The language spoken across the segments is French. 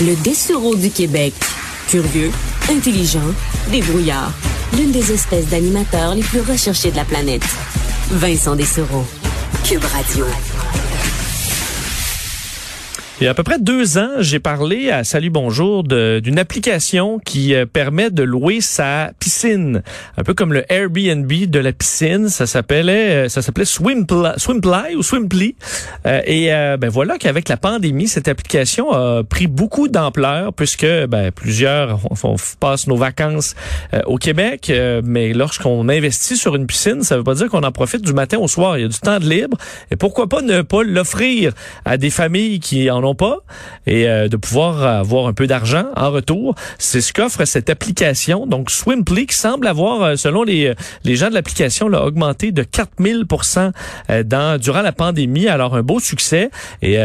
Le Dessureau du Québec. Curieux, intelligent, débrouillard. L'une des espèces d'animateurs les plus recherchés de la planète. Vincent Dessureau. Cube Radio. Il y a à peu près deux ans, j'ai parlé à Salut Bonjour d'une application qui euh, permet de louer sa piscine, un peu comme le Airbnb de la piscine. Ça s'appelait, euh, ça s'appelait Swimply, Swimply ou Swimply. Euh, et ben voilà qu'avec la pandémie, cette application a pris beaucoup d'ampleur puisque ben, plusieurs on, passe nos vacances au Québec, mais lorsqu'on investit sur une piscine, ça veut pas dire qu'on en profite du matin au soir. Il y a du temps de libre et pourquoi pas ne pas l'offrir à des familles qui en ont pas et euh, de pouvoir avoir un peu d'argent en retour. C'est ce qu'offre cette application. Donc, Swimply qui semble avoir, euh, selon les, euh, les gens de l'application, augmenté de 4000 dans durant la pandémie. Alors, un beau succès. Et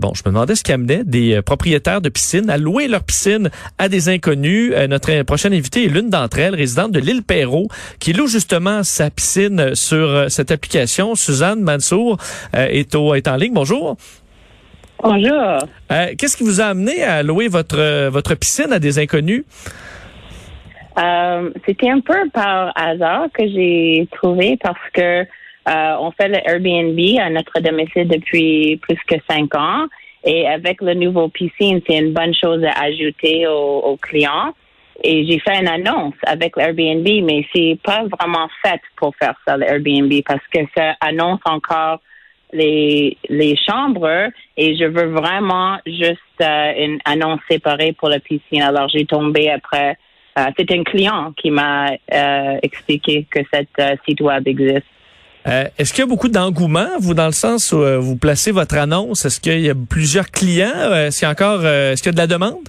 bon, je me demandais ce qu'amenait des propriétaires de piscines à louer leur piscine à des inconnus. notre prochaine invitée est l'une d'entre elles, résidente de l'île Perrault, qui loue justement sa piscine sur cette application. Suzanne Mansour est, au, est en ligne. Bonjour. Bonjour. Euh, qu'est-ce qui vous a amené à louer votre, euh, votre piscine à des inconnus? Euh, c'était un peu par hasard que j'ai trouvé parce que on fait le Airbnb à notre domicile depuis plus que cinq ans. Et avec le nouveau piscine, c'est une bonne chose à ajouter aux, clients. Et j'ai fait une annonce avec l'Airbnb, mais c'est pas vraiment fait pour faire ça, l'Airbnb, parce que ça annonce encore les, chambres et je veux vraiment juste euh, une annonce séparée pour la piscine. Alors j'ai tombé après. Euh, c'est un client qui m'a euh, expliqué que cette site web existe. Est-ce qu'il y a beaucoup d'engouement, vous, dans le sens où vous placez votre annonce? Est-ce qu'il y a plusieurs clients? Est-ce qu'il y a encore est-ce qu'il y a de la demande?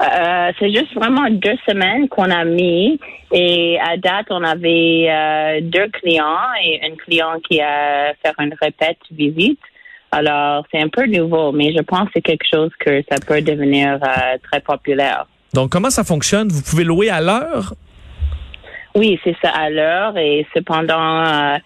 Euh, c'est juste vraiment deux semaines qu'on a mis et à date on avait euh, deux clients et un client qui a fait une répète visite. Alors c'est un peu nouveau, mais je pense que c'est quelque chose que ça peut devenir euh, très populaire. Donc comment ça fonctionne? Vous pouvez louer à l'heure? Oui, c'est ça à l'heure et cependant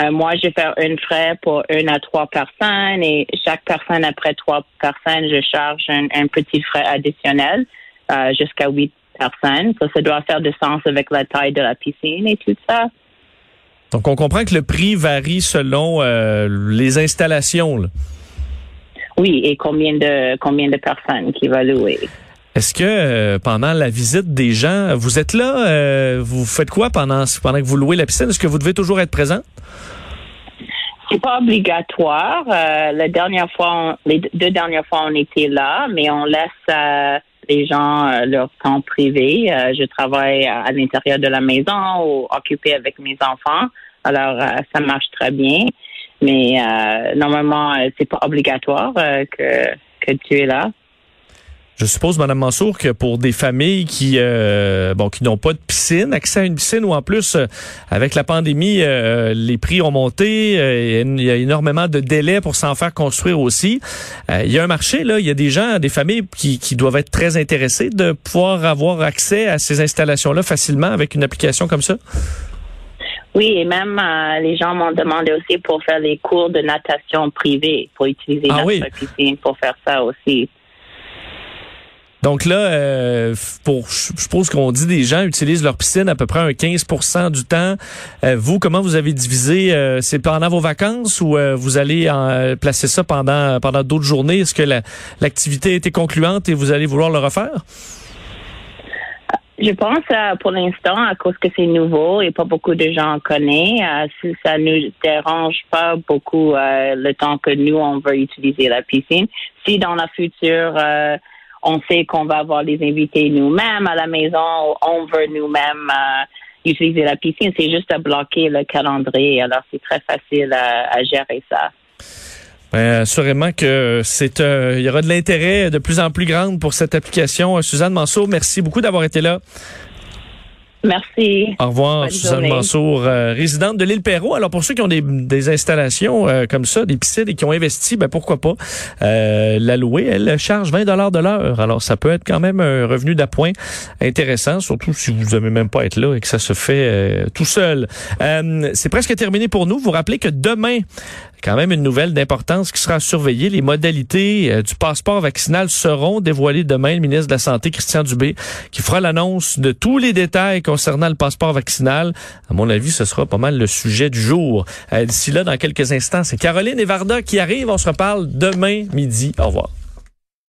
euh, moi, je vais faire une frais pour une à trois personnes et chaque personne après trois personnes, je charge un, petit frais additionnel euh, jusqu'à huit personnes. Ça, ça doit faire du sens avec la taille de la piscine et tout ça. Donc, on comprend que le prix varie selon euh, les installations. Oui, et combien de combien de personnes qui va louer. Est-ce que pendant la visite des gens, vous êtes là, vous faites quoi pendant que vous louez la piscine? Est-ce que vous devez toujours être présent? C'est pas obligatoire. Euh, la dernière fois, les deux dernières fois, on était là, mais on laisse euh, les gens euh, leur temps privé. je travaille à, l'intérieur de la maison ou occupé avec mes enfants. Alors, ça marche très bien. Mais normalement, c'est pas obligatoire que tu es là. Je suppose, Madame Mansour, que pour des familles qui euh, bon qui n'ont pas de piscine, accès à une piscine ou en plus euh, avec la pandémie, euh, les prix ont monté, il y a énormément de délais pour s'en faire construire aussi. il y a un marché là, il y a des gens, des familles qui, qui doivent être très intéressés de pouvoir avoir accès à ces installations là facilement avec une application comme ça. Oui, et même les gens m'ont demandé aussi pour faire les cours de natation privés, pour utiliser ah notre piscine pour faire ça aussi. Donc là, euh, pour, je suppose qu'on dit des gens utilisent leur piscine à peu près un 15% du temps. Euh, vous, comment vous avez divisé? Euh, c'est pendant vos vacances ou vous allez en, placer ça pendant pendant d'autres journées? Est-ce que l'activité a été concluante et vous allez vouloir le refaire? Je pense pour l'instant, à cause que c'est nouveau et pas beaucoup de gens connaissent, si ça nous dérange pas beaucoup le temps que nous, on veut utiliser la piscine. Si dans la future on sait qu'on va avoir des invités nous-mêmes à la maison, on veut nous-mêmes euh, utiliser la piscine, c'est juste à bloquer le calendrier. Alors, c'est très facile à, gérer ça. Ben, assurément que c'est il y aura de l'intérêt de plus en plus grand pour cette application. Suzanne Mansour, merci beaucoup d'avoir été là. Merci. Au revoir, Suzanne Mansour, euh, résidente de l'île Perrault. Alors, pour ceux qui ont des, des installations euh, comme ça, des piscines et qui ont investi, ben pourquoi pas euh, la louer. Elle charge 20 dollars de l'heure. Alors, ça peut être quand même un revenu d'appoint intéressant, surtout si vous n'aimez même pas être là et que ça se fait tout seul. C'est presque terminé pour nous. Vous rappelez que demain, quand même une nouvelle d'importance qui sera surveillée. Les modalités euh, du passeport vaccinal seront dévoilées demain. Le ministre de la Santé, Christian Dubé, qui fera l'annonce de tous les détails concernant le passeport vaccinal. À mon avis, ce sera pas mal le sujet du jour. Euh, d'ici là, dans quelques instants, c'est Caroline et Varda qui arrivent. On se reparle demain midi. Au revoir.